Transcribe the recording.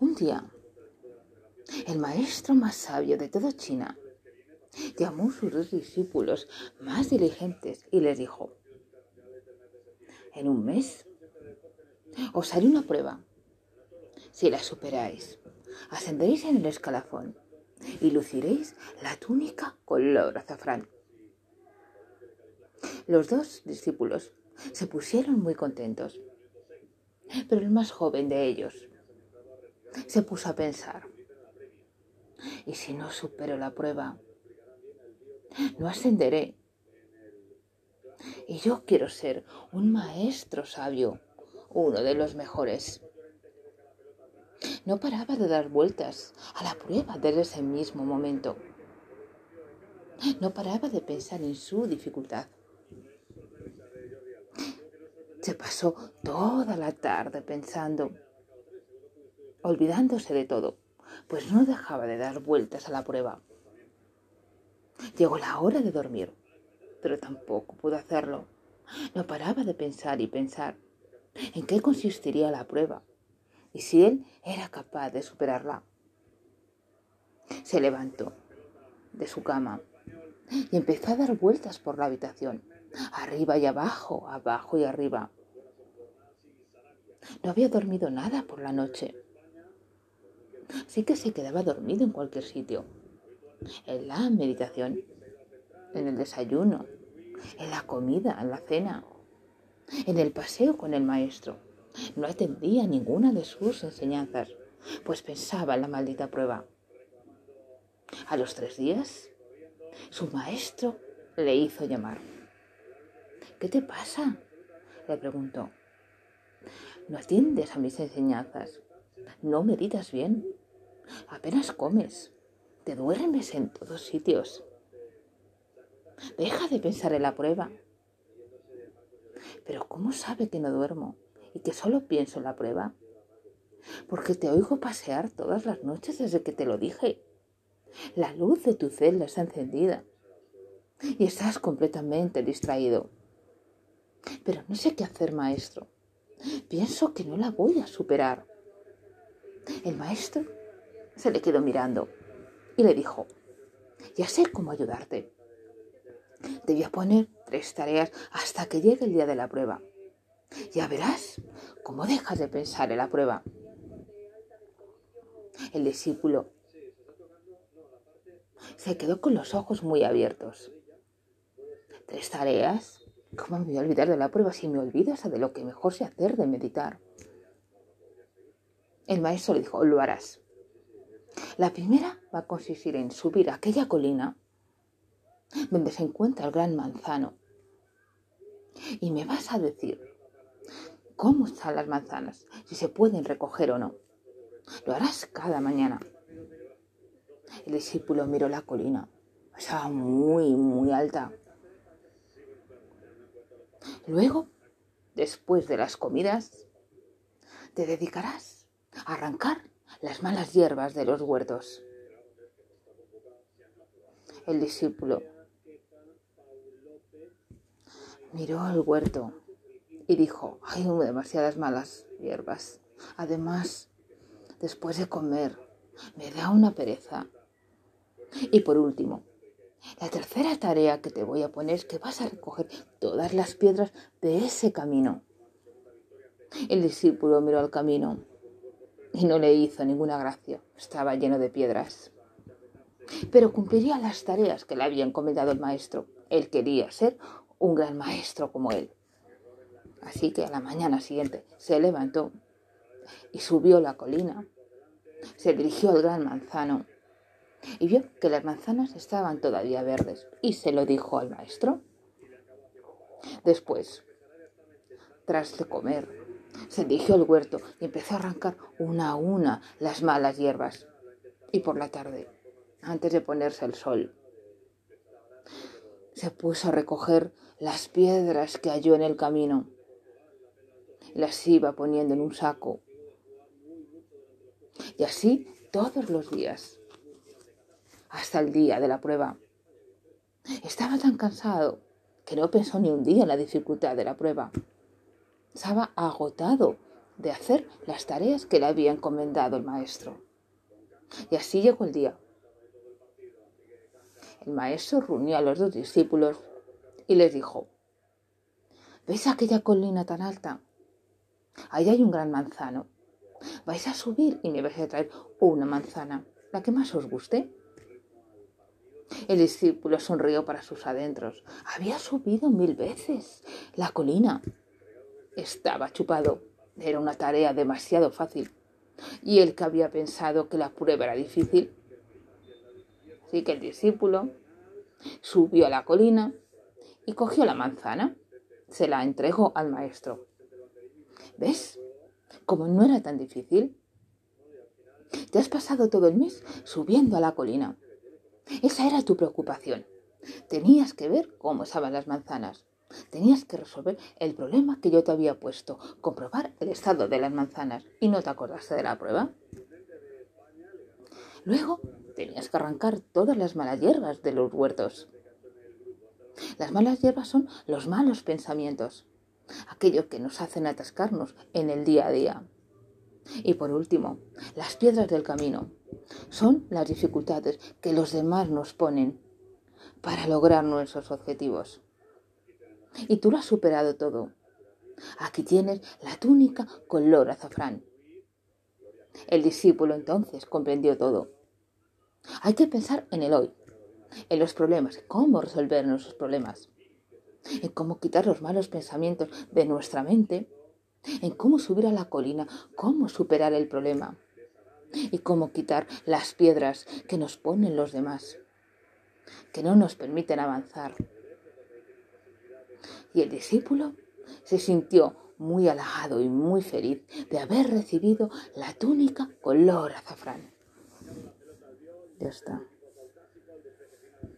Un día, el maestro más sabio de toda China llamó a sus dos discípulos más diligentes y les dijo, en un mes os haré una prueba. Si la superáis, ascenderéis en el escalafón y luciréis la túnica color azafrán. Los dos discípulos se pusieron muy contentos, pero el más joven de ellos se puso a pensar, ¿y si no supero la prueba? No ascenderé. Y yo quiero ser un maestro sabio, uno de los mejores. No paraba de dar vueltas a la prueba desde ese mismo momento. No paraba de pensar en su dificultad. Se pasó toda la tarde pensando, olvidándose de todo, pues no dejaba de dar vueltas a la prueba. Llegó la hora de dormir, pero tampoco pudo hacerlo. No paraba de pensar y pensar en qué consistiría la prueba y si él era capaz de superarla. Se levantó de su cama y empezó a dar vueltas por la habitación, arriba y abajo, abajo y arriba. No había dormido nada por la noche. Sí que se quedaba dormido en cualquier sitio. En la meditación, en el desayuno, en la comida, en la cena, en el paseo con el maestro. No atendía ninguna de sus enseñanzas, pues pensaba en la maldita prueba. A los tres días, su maestro le hizo llamar. ¿Qué te pasa? le preguntó. No atiendes a mis enseñanzas, no meditas bien, apenas comes, te duermes en todos sitios. Deja de pensar en la prueba. Pero ¿cómo sabe que no duermo y que solo pienso en la prueba? Porque te oigo pasear todas las noches desde que te lo dije. La luz de tu celda está encendida y estás completamente distraído. Pero no sé qué hacer, maestro. Pienso que no la voy a superar. El maestro se le quedó mirando y le dijo, ya sé cómo ayudarte. A poner tres tareas hasta que llegue el día de la prueba. Ya verás cómo dejas de pensar en la prueba. El discípulo se quedó con los ojos muy abiertos. Tres tareas. ¿Cómo me voy a olvidar de la prueba si me olvidas de lo que mejor sé hacer de meditar? El maestro le dijo, lo harás. La primera va a consistir en subir aquella colina donde se encuentra el gran manzano. Y me vas a decir cómo están las manzanas, si se pueden recoger o no. Lo harás cada mañana. El discípulo miró la colina. Estaba muy, muy alta. Luego, después de las comidas, te dedicarás a arrancar las malas hierbas de los huertos. El discípulo miró el huerto y dijo, hay demasiadas malas hierbas. Además, después de comer, me da una pereza. Y por último, la tercera tarea que te voy a poner es que vas a recoger todas las piedras de ese camino. El discípulo miró al camino y no le hizo ninguna gracia. Estaba lleno de piedras. Pero cumpliría las tareas que le había encomendado el maestro. Él quería ser un gran maestro como él. Así que a la mañana siguiente se levantó y subió la colina. Se dirigió al gran manzano y vio que las manzanas estaban todavía verdes y se lo dijo al maestro. Después, tras de comer, se dirigió al huerto y empezó a arrancar una a una las malas hierbas. Y por la tarde, antes de ponerse el sol, se puso a recoger las piedras que halló en el camino. Las iba poniendo en un saco. Y así todos los días, hasta el día de la prueba. Estaba tan cansado que no pensó ni un día en la dificultad de la prueba. Estaba agotado de hacer las tareas que le había encomendado el maestro. Y así llegó el día. El maestro reunió a los dos discípulos y les dijo, ¿Veis aquella colina tan alta? Ahí hay un gran manzano. Vais a subir y me vais a traer una manzana, la que más os guste. El discípulo sonrió para sus adentros. Había subido mil veces la colina. Estaba chupado. Era una tarea demasiado fácil. Y el que había pensado que la prueba era difícil. Así que el discípulo subió a la colina y cogió la manzana. Se la entregó al maestro. ¿Ves? Como no era tan difícil. Te has pasado todo el mes subiendo a la colina. Esa era tu preocupación. Tenías que ver cómo estaban las manzanas. Tenías que resolver el problema que yo te había puesto, comprobar el estado de las manzanas. ¿Y no te acordaste de la prueba? Luego tenías que arrancar todas las malas hierbas de los huertos. Las malas hierbas son los malos pensamientos, aquellos que nos hacen atascarnos en el día a día. Y por último, las piedras del camino son las dificultades que los demás nos ponen para lograr nuestros objetivos. Y tú lo has superado todo. Aquí tienes la túnica color azafrán. El discípulo entonces comprendió todo. Hay que pensar en el hoy, en los problemas, cómo resolver nuestros problemas, en cómo quitar los malos pensamientos de nuestra mente en cómo subir a la colina, cómo superar el problema y cómo quitar las piedras que nos ponen los demás, que no nos permiten avanzar. Y el discípulo se sintió muy halagado y muy feliz de haber recibido la túnica color azafrán. Ya está.